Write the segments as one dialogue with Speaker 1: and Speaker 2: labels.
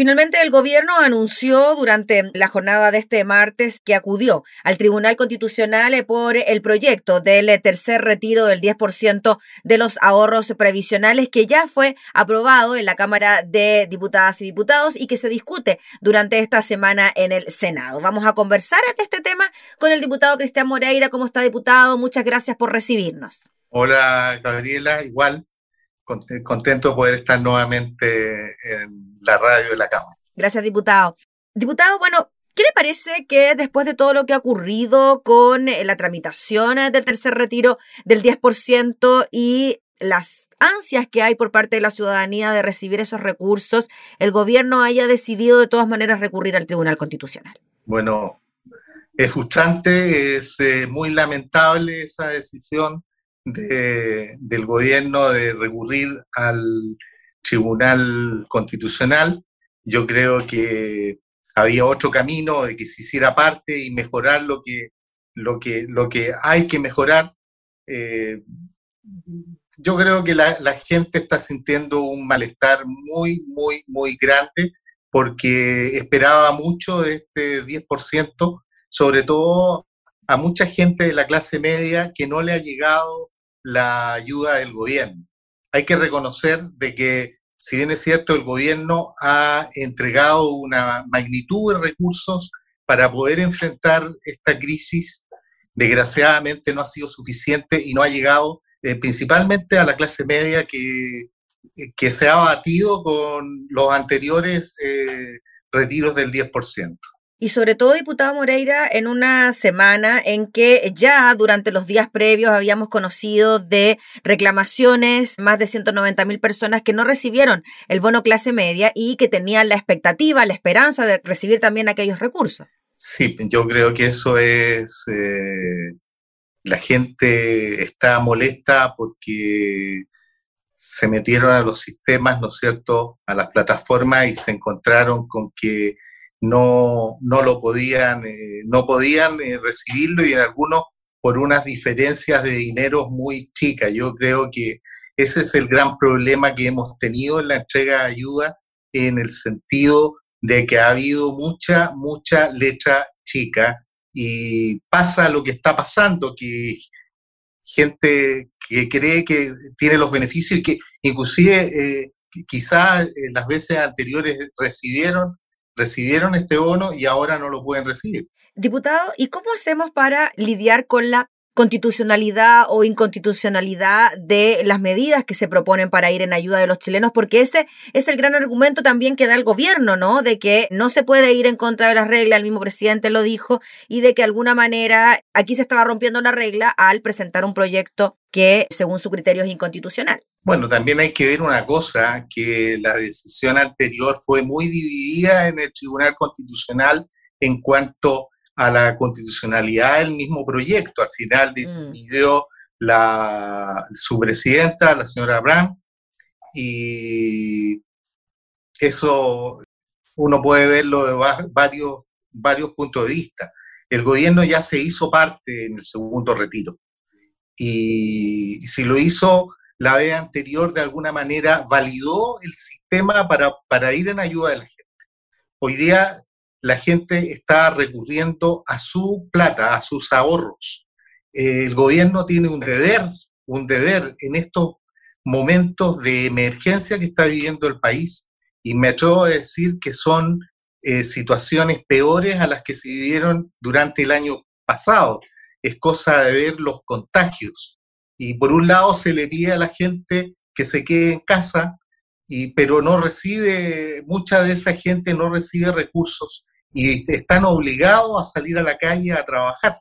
Speaker 1: Finalmente, el gobierno anunció durante la jornada de este martes que acudió al Tribunal Constitucional por el proyecto del tercer retiro del 10% de los ahorros previsionales que ya fue aprobado en la Cámara de Diputadas y Diputados y que se discute durante esta semana en el Senado. Vamos a conversar de este tema con el diputado Cristian Moreira. ¿Cómo está, diputado? Muchas gracias por recibirnos.
Speaker 2: Hola, Gabriela. Igual, contento de poder estar nuevamente en la radio de la Cámara.
Speaker 1: Gracias, diputado. Diputado, bueno, ¿qué le parece que después de todo lo que ha ocurrido con eh, la tramitación del tercer retiro del 10% y las ansias que hay por parte de la ciudadanía de recibir esos recursos, el gobierno haya decidido de todas maneras recurrir al Tribunal Constitucional?
Speaker 2: Bueno, es frustrante, es eh, muy lamentable esa decisión del gobierno de recurrir al Tribunal Constitucional. Yo creo que había otro camino de que se hiciera parte y mejorar lo que, lo que, lo que hay que mejorar. Eh, yo creo que la, la, gente está sintiendo un malestar muy, muy, muy grande porque esperaba mucho de este 10%, sobre todo a mucha gente de la clase media que no le ha llegado la ayuda del gobierno. Hay que reconocer de que, si bien es cierto, el gobierno ha entregado una magnitud de recursos para poder enfrentar esta crisis, desgraciadamente no ha sido suficiente y no ha llegado eh, principalmente a la clase media que, que se ha batido con los anteriores eh, retiros del 10%
Speaker 1: y sobre todo, diputado Moreira, en una semana en que ya durante los días previos habíamos conocido de reclamaciones, más de 190 mil personas que no recibieron el bono clase media y que tenían la expectativa, la esperanza de recibir también aquellos recursos.
Speaker 2: Sí, yo creo que eso es, eh, la gente está molesta porque se metieron a los sistemas, ¿no es cierto?, a las plataformas y se encontraron con que no, no lo podían, eh, no podían eh, recibirlo y en algunos por unas diferencias de dinero muy chicas. Yo creo que ese es el gran problema que hemos tenido en la entrega de ayuda en el sentido de que ha habido mucha, mucha letra chica y pasa lo que está pasando, que gente que cree que tiene los beneficios y que inclusive eh, quizás las veces anteriores recibieron, recibieron este bono y ahora no lo pueden recibir.
Speaker 1: Diputado, ¿y cómo hacemos para lidiar con la constitucionalidad o inconstitucionalidad de las medidas que se proponen para ir en ayuda de los chilenos, porque ese es el gran argumento también que da el gobierno, ¿no? De que no se puede ir en contra de las reglas, el mismo presidente lo dijo, y de que de alguna manera aquí se estaba rompiendo la regla al presentar un proyecto que, según su criterio, es inconstitucional.
Speaker 2: Bueno, también hay que ver una cosa, que la decisión anterior fue muy dividida en el Tribunal Constitucional en cuanto a la constitucionalidad del mismo proyecto. Al final decidió mm. la, su presidenta, la señora Brown, y eso uno puede verlo de varios, varios puntos de vista. El gobierno ya se hizo parte en el segundo retiro. Y si lo hizo la vez anterior de alguna manera validó el sistema para, para ir en ayuda de la gente. Hoy día la gente está recurriendo a su plata, a sus ahorros. el gobierno tiene un deber, un deber en estos momentos de emergencia que está viviendo el país y me atrevo a decir que son eh, situaciones peores a las que se vivieron durante el año pasado. Es cosa de ver los contagios, y por un lado se le pide a la gente que se quede en casa, y, pero no recibe, mucha de esa gente no recibe recursos y están obligados a salir a la calle a trabajar.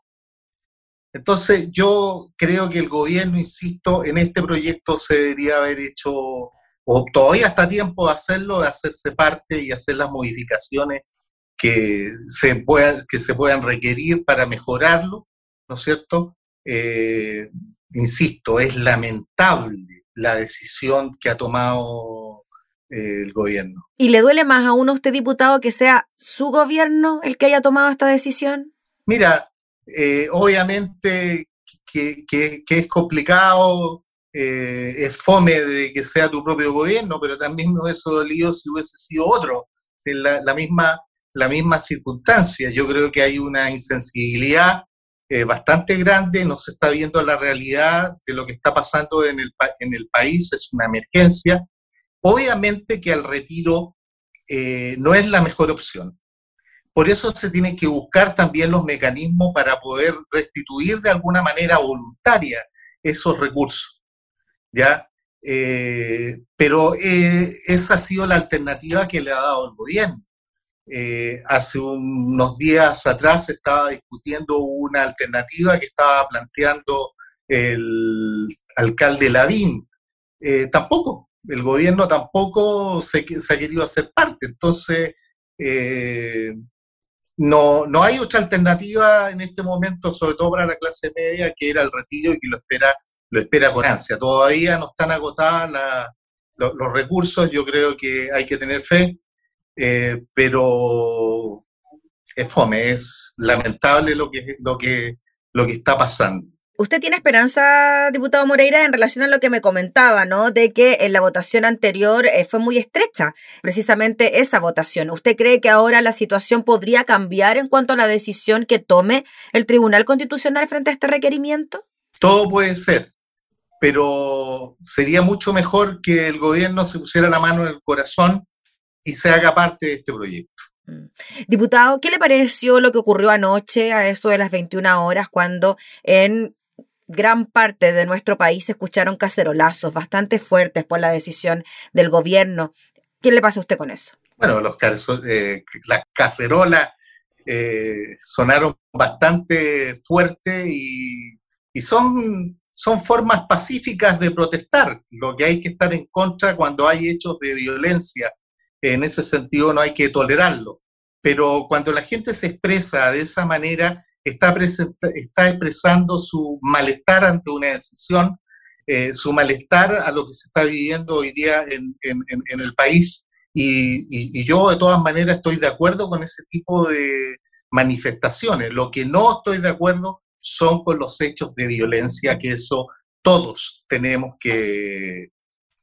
Speaker 2: Entonces yo creo que el gobierno, insisto, en este proyecto se debería haber hecho, o todavía está tiempo de hacerlo, de hacerse parte y hacer las modificaciones que se, puedan, que se puedan requerir para mejorarlo, ¿no es cierto? Eh, insisto, es lamentable la decisión que ha tomado el gobierno.
Speaker 1: ¿Y le duele más a uno usted, diputado, que sea su gobierno el que haya tomado esta decisión?
Speaker 2: Mira, eh, obviamente que, es complicado, eh, es fome de que sea tu propio gobierno, pero también me hubiese dolido si hubiese sido otro. la, misma, la misma circunstancia. Yo creo que hay una insensibilidad eh, bastante grande, no se está viendo la realidad de lo que está pasando en el, en el país, es una emergencia. Obviamente que el retiro eh, no es la mejor opción. Por eso se tienen que buscar también los mecanismos para poder restituir de alguna manera voluntaria esos recursos. ¿ya? Eh, pero eh, esa ha sido la alternativa que le ha dado el gobierno. Hace unos días atrás estaba discutiendo una alternativa que estaba planteando el alcalde Ladín. tampoco, el gobierno tampoco se, se, ha querido hacer parte. Entonces, no, no hay otra alternativa en este momento, sobre todo para la clase media, que era el retiro y que lo espera lo espera con ansia. Todavía no están agotados los recursos, yo creo que hay que tener fe, eh, pero es fome, es lamentable lo que, lo que, lo que está pasando.
Speaker 1: ¿Usted tiene esperanza, diputado Moreira, en relación a lo que me comentaba, ¿no? De que en la votación anterior eh, fue muy estrecha, precisamente esa votación. ¿Usted cree que ahora la situación podría cambiar en cuanto a la decisión que tome el Tribunal Constitucional frente a este requerimiento?
Speaker 2: Todo puede ser pero sería mucho mejor que el gobierno se pusiera la mano en el corazón y se haga parte de este proyecto. Mm.
Speaker 1: Diputado, ¿qué le pareció lo que ocurrió anoche a eso de las 21 horas cuando en gran parte de nuestro país escucharon cacerolazos bastante fuertes por la decisión del gobierno? ¿Qué le pasa a usted con eso?
Speaker 2: Bueno, los eh, las cacerolas eh, sonaron bastante fuerte y, y son son formas pacíficas de protestar. Lo que hay que estar en contra cuando hay hechos de violencia, en ese sentido no hay que tolerarlo. Pero cuando la gente se expresa de esa manera, está, está expresando su malestar ante una decisión, eh, su malestar a lo que se está viviendo hoy día en, el país. y, yo de todas maneras estoy de acuerdo con ese tipo de manifestaciones. Lo que no estoy de acuerdo son con los hechos de violencia, que eso todos tenemos que,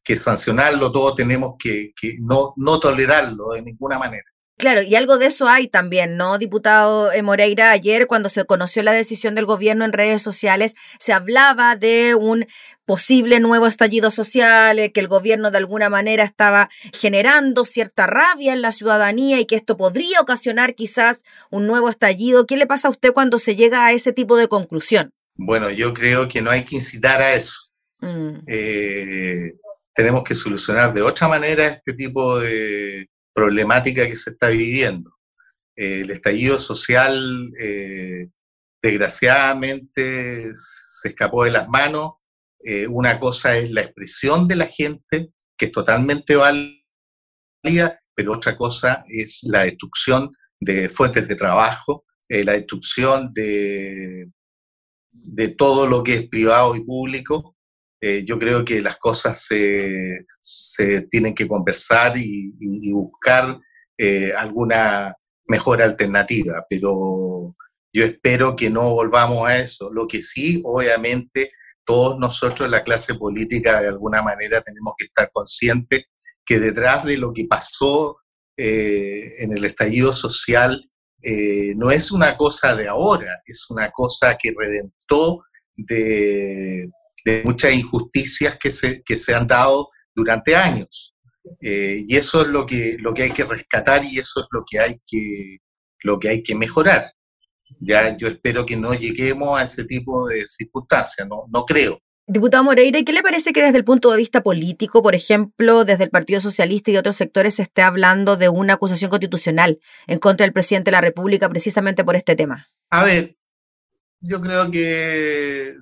Speaker 2: que sancionarlo, todos tenemos que, no, no tolerarlo de ninguna manera.
Speaker 1: Claro, y algo de eso hay también, ¿no, diputado eh, Moreira? Ayer, cuando se conoció la decisión del gobierno en redes sociales, se hablaba de un posible nuevo estallido social, eh, que el gobierno de alguna manera estaba generando cierta rabia en la ciudadanía y que esto podría ocasionar quizás un nuevo estallido. ¿Qué le pasa a usted cuando se llega a ese tipo de conclusión?
Speaker 2: Bueno, yo creo que no hay que incitar a eso. Mm. Eh, tenemos que solucionar de otra manera este tipo de problemática que se está viviendo. Eh, el estallido social, desgraciadamente, se escapó de las manos eh, una cosa es la expresión de la gente, que es totalmente válida, pero otra cosa es la destrucción de fuentes de trabajo, eh, la destrucción de, de todo lo que es privado y público. Eh, yo creo que las cosas se, se tienen que conversar y, buscar alguna mejor alternativa, pero yo espero que no volvamos a eso. Lo que sí, obviamente, todos nosotros, la clase política, de alguna manera tenemos que estar conscientes que detrás de lo que pasó eh, en el estallido social eh, no es una cosa de ahora, es una cosa que reventó de, muchas injusticias que se, que se han dado durante años. Eh, y eso es lo que, lo que hay que rescatar y eso es lo que hay que, lo que, hay que mejorar. Ya yo espero que no lleguemos a ese tipo de circunstancias, no, no creo.
Speaker 1: Diputado Moreira, ¿y qué le parece que desde el punto de vista político, por ejemplo, desde el Partido Socialista y otros sectores se esté hablando de una acusación constitucional en contra del presidente de la República precisamente por este tema?
Speaker 2: A ver, yo creo que,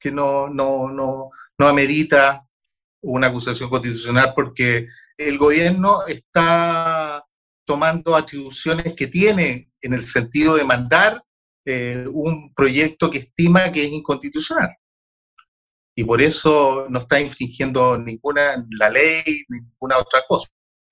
Speaker 2: que no, no, no, no amerita una acusación constitucional porque el gobierno está tomando atribuciones que tiene en el sentido de mandar eh, un proyecto que estima que es inconstitucional. Y por eso no está infringiendo ninguna la ley ni ninguna otra cosa.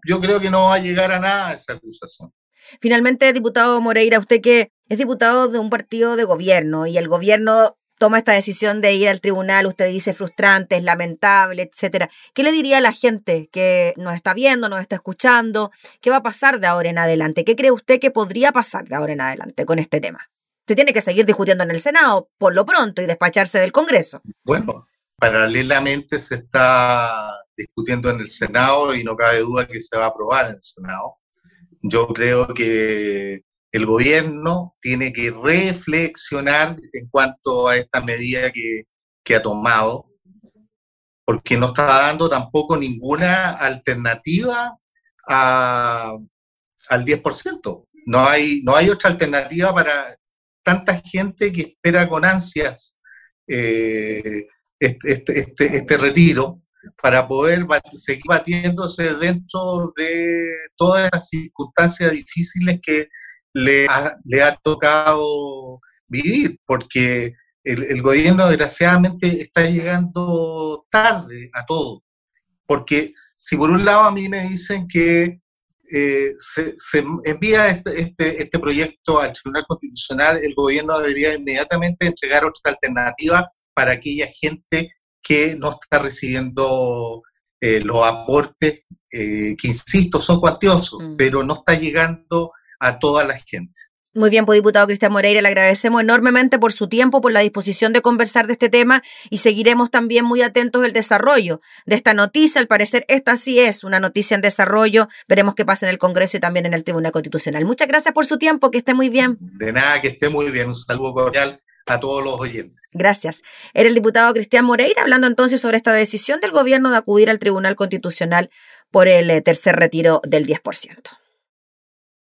Speaker 2: Yo creo que no va a llegar a nada esa acusación.
Speaker 1: Finalmente, diputado Moreira, usted que es diputado de un partido de gobierno y el gobierno toma esta decisión de ir al tribunal, usted dice frustrante, es lamentable, etcétera. ¿Qué le diría a la gente que nos está viendo, nos está escuchando? ¿Qué va a pasar de ahora en adelante? ¿Qué cree usted que podría pasar de ahora en adelante con este tema? Usted tiene que seguir discutiendo en el Senado por lo pronto y despacharse del Congreso.
Speaker 2: Bueno, paralelamente se está discutiendo en el Senado y no cabe duda que se va a aprobar en el Senado. Yo creo que el gobierno tiene que reflexionar en cuanto a esta medida que, ha tomado, porque no está dando tampoco ninguna alternativa al 10%. No hay, no hay otra alternativa para tanta gente que espera con ansias este, este, este, este, retiro para poder seguir batiéndose dentro de todas las circunstancias difíciles que le ha, tocado vivir, porque el, gobierno desgraciadamente está llegando tarde a todo. Porque si por un lado a mí me dicen que eh, se, envía este, este, este, proyecto al Tribunal Constitucional, el gobierno debería inmediatamente entregar otra alternativa para aquella gente que no está recibiendo eh, los aportes, eh, que insisto, son cuantiosos, mm. pero no está llegando a toda la gente.
Speaker 1: Muy bien, pues diputado Cristian Moreira, le agradecemos enormemente por su tiempo, por la disposición de conversar de este tema y seguiremos también muy atentos del desarrollo de esta noticia. Al parecer, esta sí es una noticia en desarrollo. Veremos qué pasa en el Congreso y también en el Tribunal Constitucional. Muchas gracias por su tiempo, que esté muy bien.
Speaker 2: De nada, que esté muy bien. Un saludo cordial a todos los oyentes.
Speaker 1: Gracias. Era el diputado Cristian Moreira hablando entonces sobre esta decisión del gobierno de acudir al Tribunal Constitucional por el eh, tercer retiro del 10%.